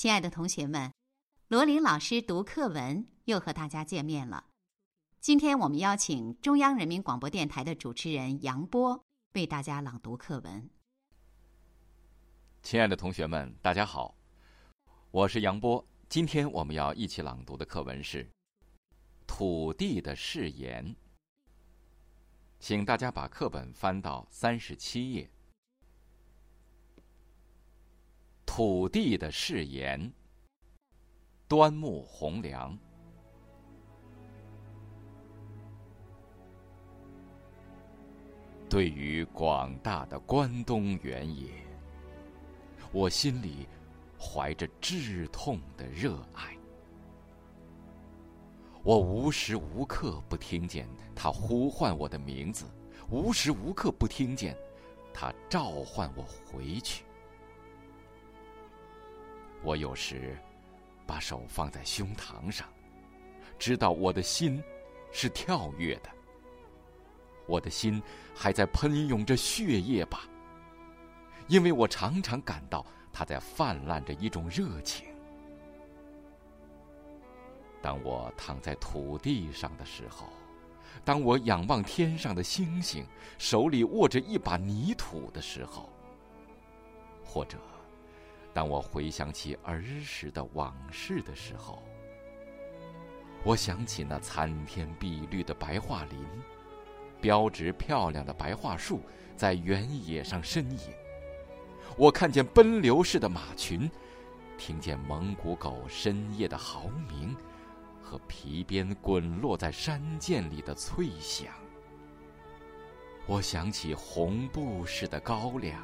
亲爱的同学们，罗琳老师读课文又和大家见面了。今天我们邀请中央人民广播电台的主持人杨波为大家朗读课文。亲爱的同学们，大家好，我是杨波。今天我们要一起朗读的课文是《土地的誓言》，请大家把课本翻到三十七页。土地的誓言，端木蕻良。对于广大的关东原野，我心里怀着炙痛的热爱。我无时无刻不听见他呼唤我的名字，无时无刻不听见他召唤我回去。我有时把手放在胸膛上，知道我的心是跳跃的。我的心还在喷涌着血液吧，因为我常常感到它在泛滥着一种热情。当我躺在土地上的时候，当我仰望天上的星星，手里握着一把泥土的时候，或者……当我回想起儿时的往事的时候，我想起那参天碧绿的白桦林，标致漂亮的白桦树在原野上呻吟。我看见奔流似的马群，听见蒙古狗深夜的嚎鸣，和皮鞭滚落在山涧里的脆响。我想起红布似的高粱，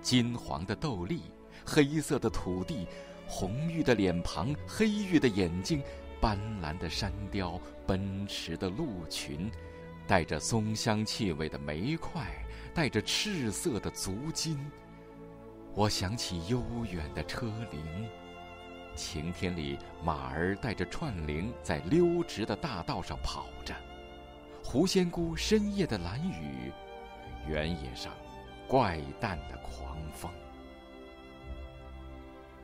金黄的豆粒。黑色的土地，红玉的脸庞，黑玉的眼睛，斑斓的山雕，奔驰的鹿群，带着松香气味的煤块，带着赤色的足金。我想起悠远的车铃，晴天里马儿带着串铃在溜直的大道上跑着，狐仙姑深夜的蓝雨，原野上怪诞的狂风。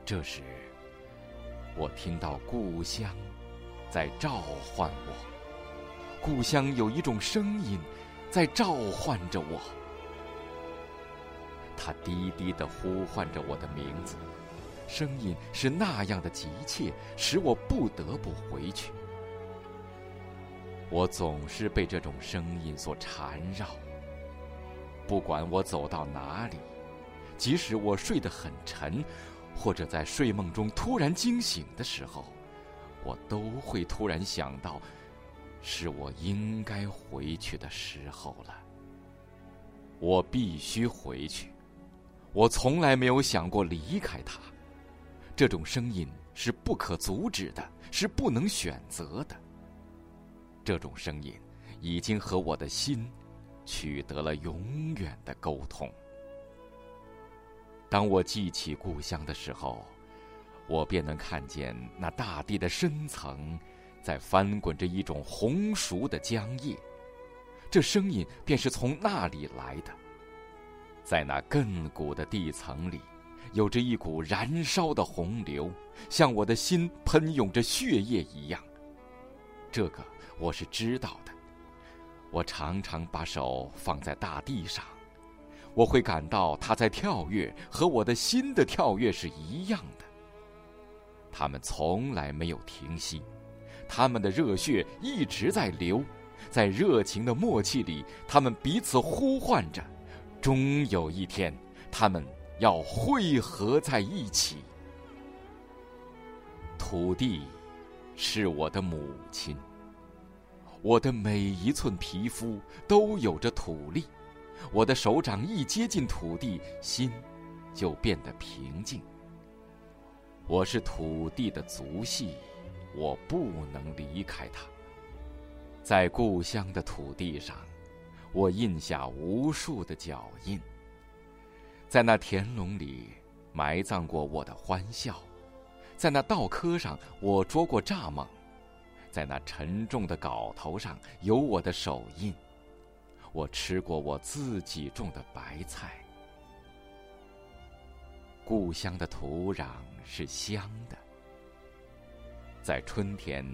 这时，我听到故乡在召唤我，故乡有一种声音在召唤着我，它低低的呼唤着我的名字，声音是那样的急切，使我不得不回去。我总是被这种声音所缠绕，不管我走到哪里，即使我睡得很沉。或者在睡梦中突然惊醒的时候，我都会突然想到，是我应该回去的时候了。我必须回去，我从来没有想过离开他。这种声音是不可阻止的，是不能选择的。这种声音已经和我的心取得了永远的沟通。当我记起故乡的时候，我便能看见那大地的深层，在翻滚着一种红熟的浆液，这声音便是从那里来的。在那亘古的地层里，有着一股燃烧的洪流，像我的心喷涌着血液一样。这个我是知道的。我常常把手放在大地上。我会感到它在跳跃，和我的心的跳跃是一样的。他们从来没有停息，他们的热血一直在流，在热情的默契里，他们彼此呼唤着。终有一天，他们要汇合在一起。土地是我的母亲，我的每一寸皮肤都有着土粒。我的手掌一接近土地，心就变得平静。我是土地的族系，我不能离开它。在故乡的土地上，我印下无数的脚印。在那田垄里，埋葬过我的欢笑；在那稻棵上，我捉过蚱蜢；在那沉重的镐头上，有我的手印。我吃过我自己种的白菜，故乡的土壤是香的。在春天，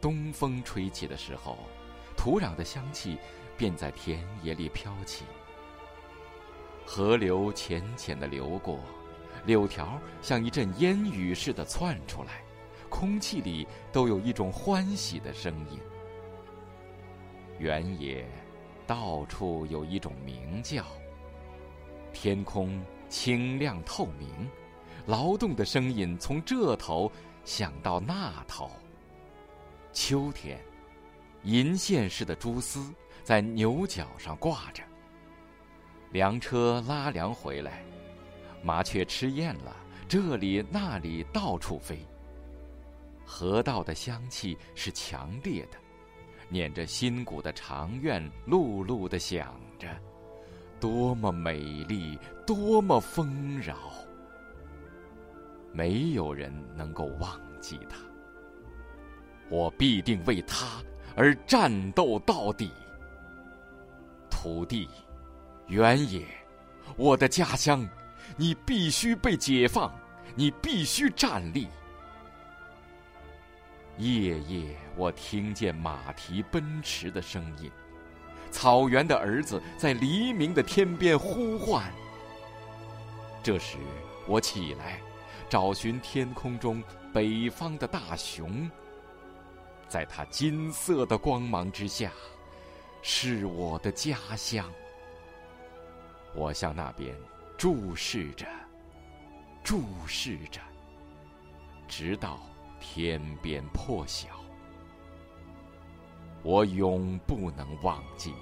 东风吹起的时候，土壤的香气便在田野里飘起。河流浅浅的流过，柳条像一阵烟雨似的窜出来，空气里都有一种欢喜的声音。原野到处有一种鸣叫。天空清亮透明，劳动的声音从这头。响到那头，秋天，银线似的蛛丝在牛角上挂着。粮车拉粮回来，麻雀吃厌了，这里那里到处飞。河道的香气是强烈的，念着新谷的长院，碌碌的响着，多么美丽，多么丰饶。没有人能够忘记他，我必定为他而战斗到底。土地，原野，我的家乡，你必须被解放，你必须站立。夜夜，我听见马蹄奔驰的声音，草原的儿子在黎明的天边呼唤。这时，我起来。找寻天空中北方的大熊，在它金色的光芒之下，是我的家乡。我向那边注视着，注视着，直到天边破晓。我永不能忘记，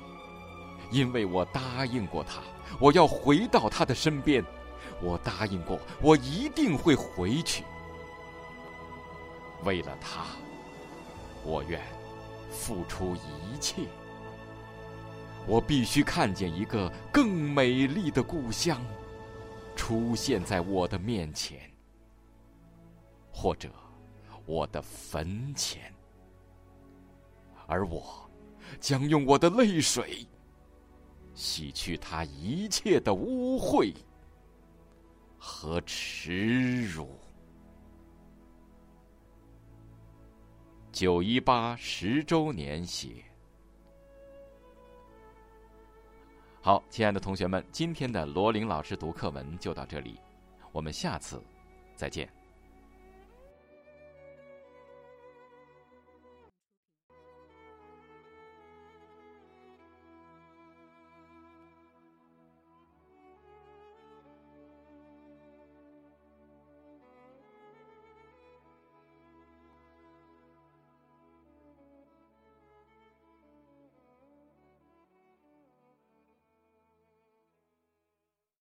因为我答应过他，我要回到他的身边。我答应过，我一定会回去。为了他，我愿付出一切。我必须看见一个更美丽的故乡出现在我的面前，或者我的坟前，而我将用我的泪水洗去他一切的污秽。和耻辱。九一八十周年写。好，亲爱的同学们，今天的罗琳老师读课文就到这里，我们下次再见。